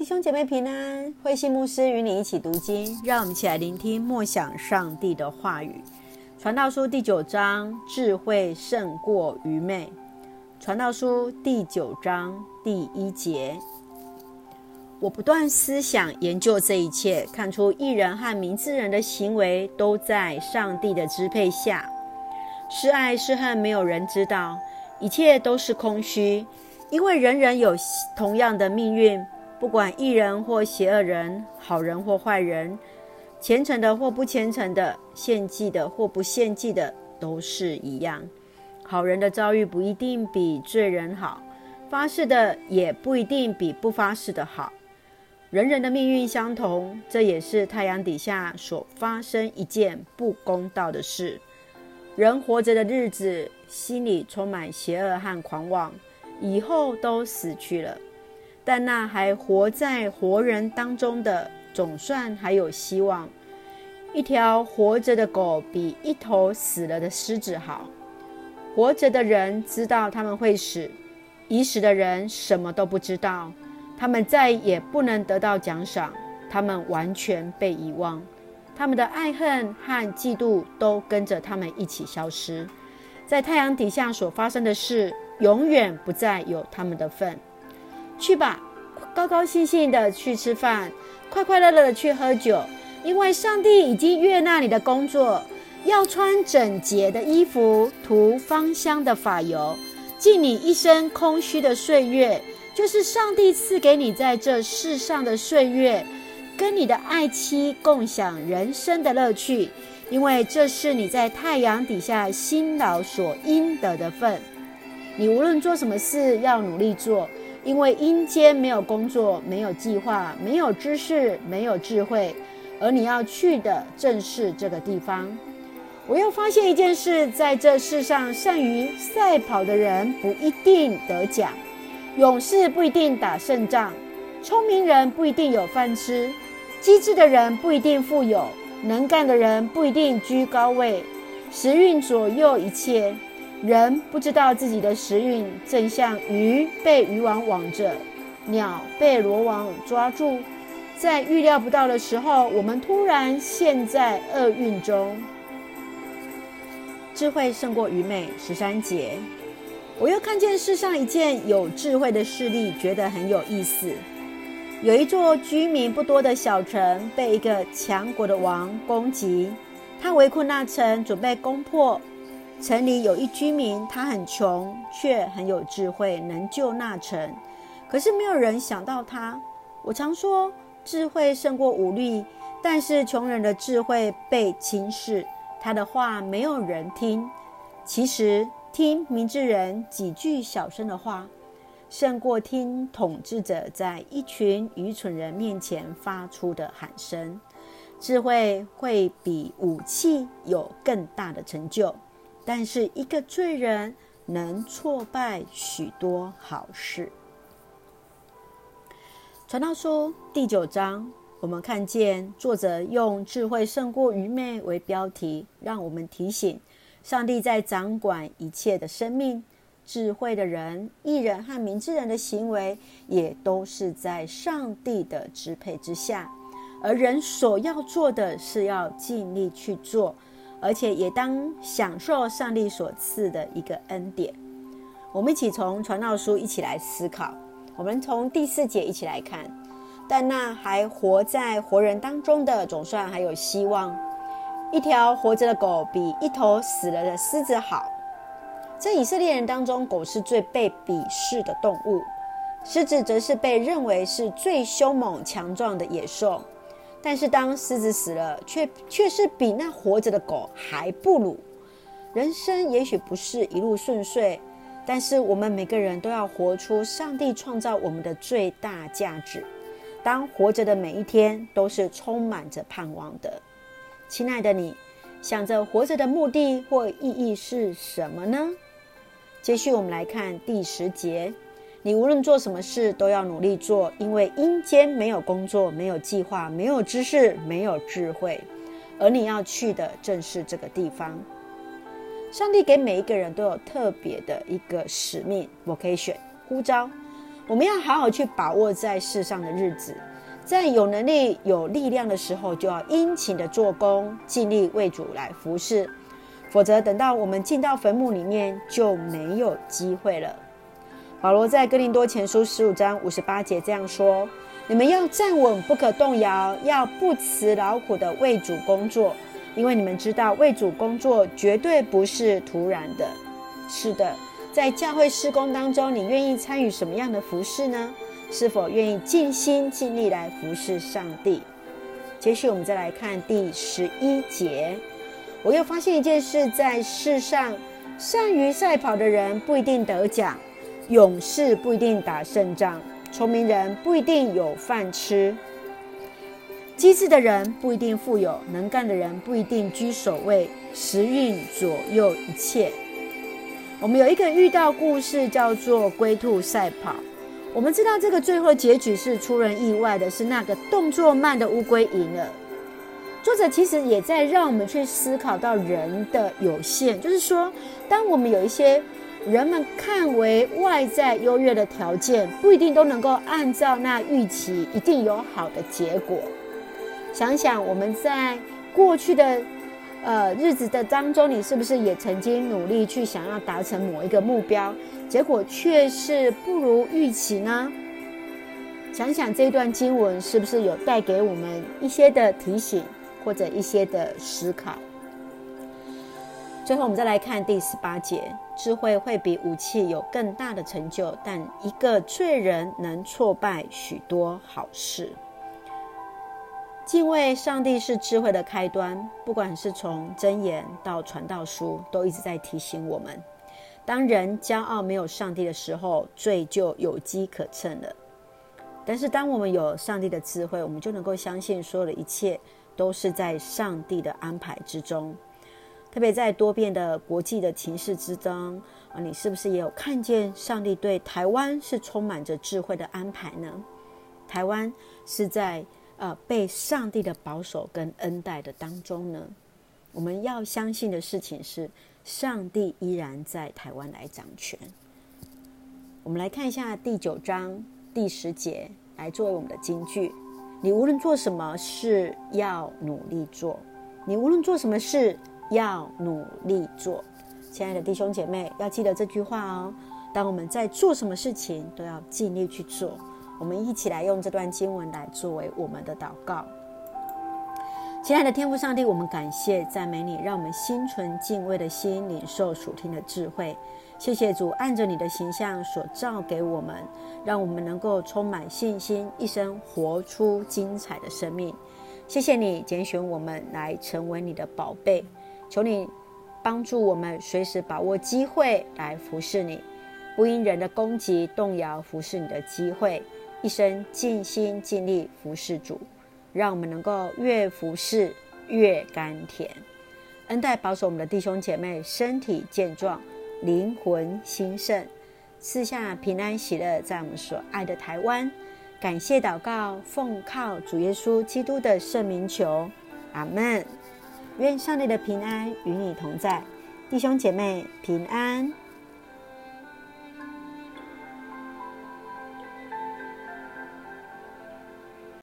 弟兄姐妹平安，慧馨牧师与你一起读经，让我们一起来聆听默想上帝的话语。传道书第九章，智慧胜过愚昧。传道书第九章第一节，我不断思想研究这一切，看出义人和明智人的行为都在上帝的支配下。是爱是恨，没有人知道，一切都是空虚，因为人人有同样的命运。不管义人或邪恶人，好人或坏人，虔诚的或不虔诚的，献祭的或不献祭的，都是一样。好人的遭遇不一定比罪人好，发誓的也不一定比不发誓的好。人人的命运相同，这也是太阳底下所发生一件不公道的事。人活着的日子，心里充满邪恶和狂妄，以后都死去了。但那还活在活人当中的，总算还有希望。一条活着的狗比一头死了的狮子好。活着的人知道他们会死，已死的人什么都不知道。他们再也不能得到奖赏，他们完全被遗忘。他们的爱恨和嫉妒都跟着他们一起消失。在太阳底下所发生的事，永远不再有他们的份。去吧，高高兴兴的去吃饭，快快乐乐的去喝酒，因为上帝已经悦纳你的工作。要穿整洁的衣服，涂芳香的发油，尽你一生空虚的岁月，就是上帝赐给你在这世上的岁月，跟你的爱妻共享人生的乐趣，因为这是你在太阳底下辛劳所应得的份。你无论做什么事，要努力做。因为阴间没有工作，没有计划，没有知识，没有智慧，而你要去的正是这个地方。我又发现一件事，在这世上，善于赛跑的人不一定得奖，勇士不一定打胜仗，聪明人不一定有饭吃，机智的人不一定富有，能干的人不一定居高位，时运左右一切。人不知道自己的时运，正像鱼被渔网网着，鸟被罗网抓住，在预料不到的时候，我们突然陷在厄运中。智慧胜过愚昧。十三节，我又看见世上一件有智慧的事例，觉得很有意思。有一座居民不多的小城，被一个强国的王攻击，他围困那城，准备攻破。城里有一居民，他很穷，却很有智慧，能救那城。可是没有人想到他。我常说，智慧胜过武力，但是穷人的智慧被轻视，他的话没有人听。其实听明智人几句小声的话，胜过听统治者在一群愚蠢人面前发出的喊声。智慧会比武器有更大的成就。但是一个罪人能挫败许多好事。传道书第九章，我们看见作者用“智慧胜过愚昧”为标题，让我们提醒上帝在掌管一切的生命。智慧的人、艺人和明智人的行为，也都是在上帝的支配之下。而人所要做的是要尽力去做。而且也当享受上帝所赐的一个恩典。我们一起从传道书一起来思考。我们从第四节一起来看。但那还活在活人当中的，总算还有希望。一条活着的狗比一头死了的狮子好。在以色列人当中，狗是最被鄙视的动物，狮子则是被认为是最凶猛强壮的野兽。但是当狮子死了，却却是比那活着的狗还不如。人生也许不是一路顺遂，但是我们每个人都要活出上帝创造我们的最大价值。当活着的每一天都是充满着盼望的。亲爱的你，想着活着的目的或意义是什么呢？接续我们来看第十节。你无论做什么事，都要努力做，因为阴间没有工作，没有计划，没有知识，没有智慧，而你要去的正是这个地方。上帝给每一个人都有特别的一个使命 （vocation） 呼召，我们要好好去把握在世上的日子，在有能力、有力量的时候，就要殷勤的做工，尽力为主来服侍。否则，等到我们进到坟墓里面，就没有机会了。保罗在哥林多前书十五章五十八节这样说：“你们要站稳，不可动摇，要不辞劳苦的为主工作，因为你们知道，为主工作绝对不是徒然的。”是的，在教会施工当中，你愿意参与什么样的服饰呢？是否愿意尽心尽力来服侍上帝？接续，我们再来看第十一节。我又发现一件事，在世上，善于赛跑的人不一定得奖，勇士不一定打胜仗，聪明人不一定有饭吃，机智的人不一定富有，能干的人不一定居首位，时运左右一切。我们有一个遇到故事，叫做龟兔赛跑。我们知道这个最后结局是出人意外的，是那个动作慢的乌龟赢了。作者其实也在让我们去思考到人的有限，就是说，当我们有一些人们看为外在优越的条件，不一定都能够按照那预期一定有好的结果。想想我们在过去的呃日子的当中，你是不是也曾经努力去想要达成某一个目标，结果却是不如预期呢？想想这段经文是不是有带给我们一些的提醒？或者一些的思考。最后，我们再来看第十八节：智慧会比武器有更大的成就，但一个罪人能挫败许多好事。敬畏上帝是智慧的开端，不管是从箴言到传道书，都一直在提醒我们：当人骄傲没有上帝的时候，罪就有机可乘了。但是，当我们有上帝的智慧，我们就能够相信所有的一切。都是在上帝的安排之中，特别在多变的国际的情势之中啊，你是不是也有看见上帝对台湾是充满着智慧的安排呢？台湾是在呃被上帝的保守跟恩待的当中呢。我们要相信的事情是，上帝依然在台湾来掌权。我们来看一下第九章第十节，来作为我们的金句。你无论做什么事，要努力做。你无论做什么事，要努力做。亲爱的弟兄姐妹，要记得这句话哦。当我们在做什么事情，都要尽力去做。我们一起来用这段经文来作为我们的祷告。亲爱的天父上帝，我们感谢赞美你，让我们心存敬畏的心，领受属天的智慧。谢谢主，按着你的形象所造给我们，让我们能够充满信心，一生活出精彩的生命。谢谢你拣选我们来成为你的宝贝，求你帮助我们随时把握机会来服侍你，不因人的攻击动摇服侍你的机会，一生尽心尽力服侍主，让我们能够越服侍越甘甜。恩待保守我们的弟兄姐妹身体健壮。灵魂兴盛，赐下平安喜乐，在我们所爱的台湾。感谢祷告，奉靠主耶稣基督的圣名求，阿门。愿上帝的平安与你同在，弟兄姐妹平安。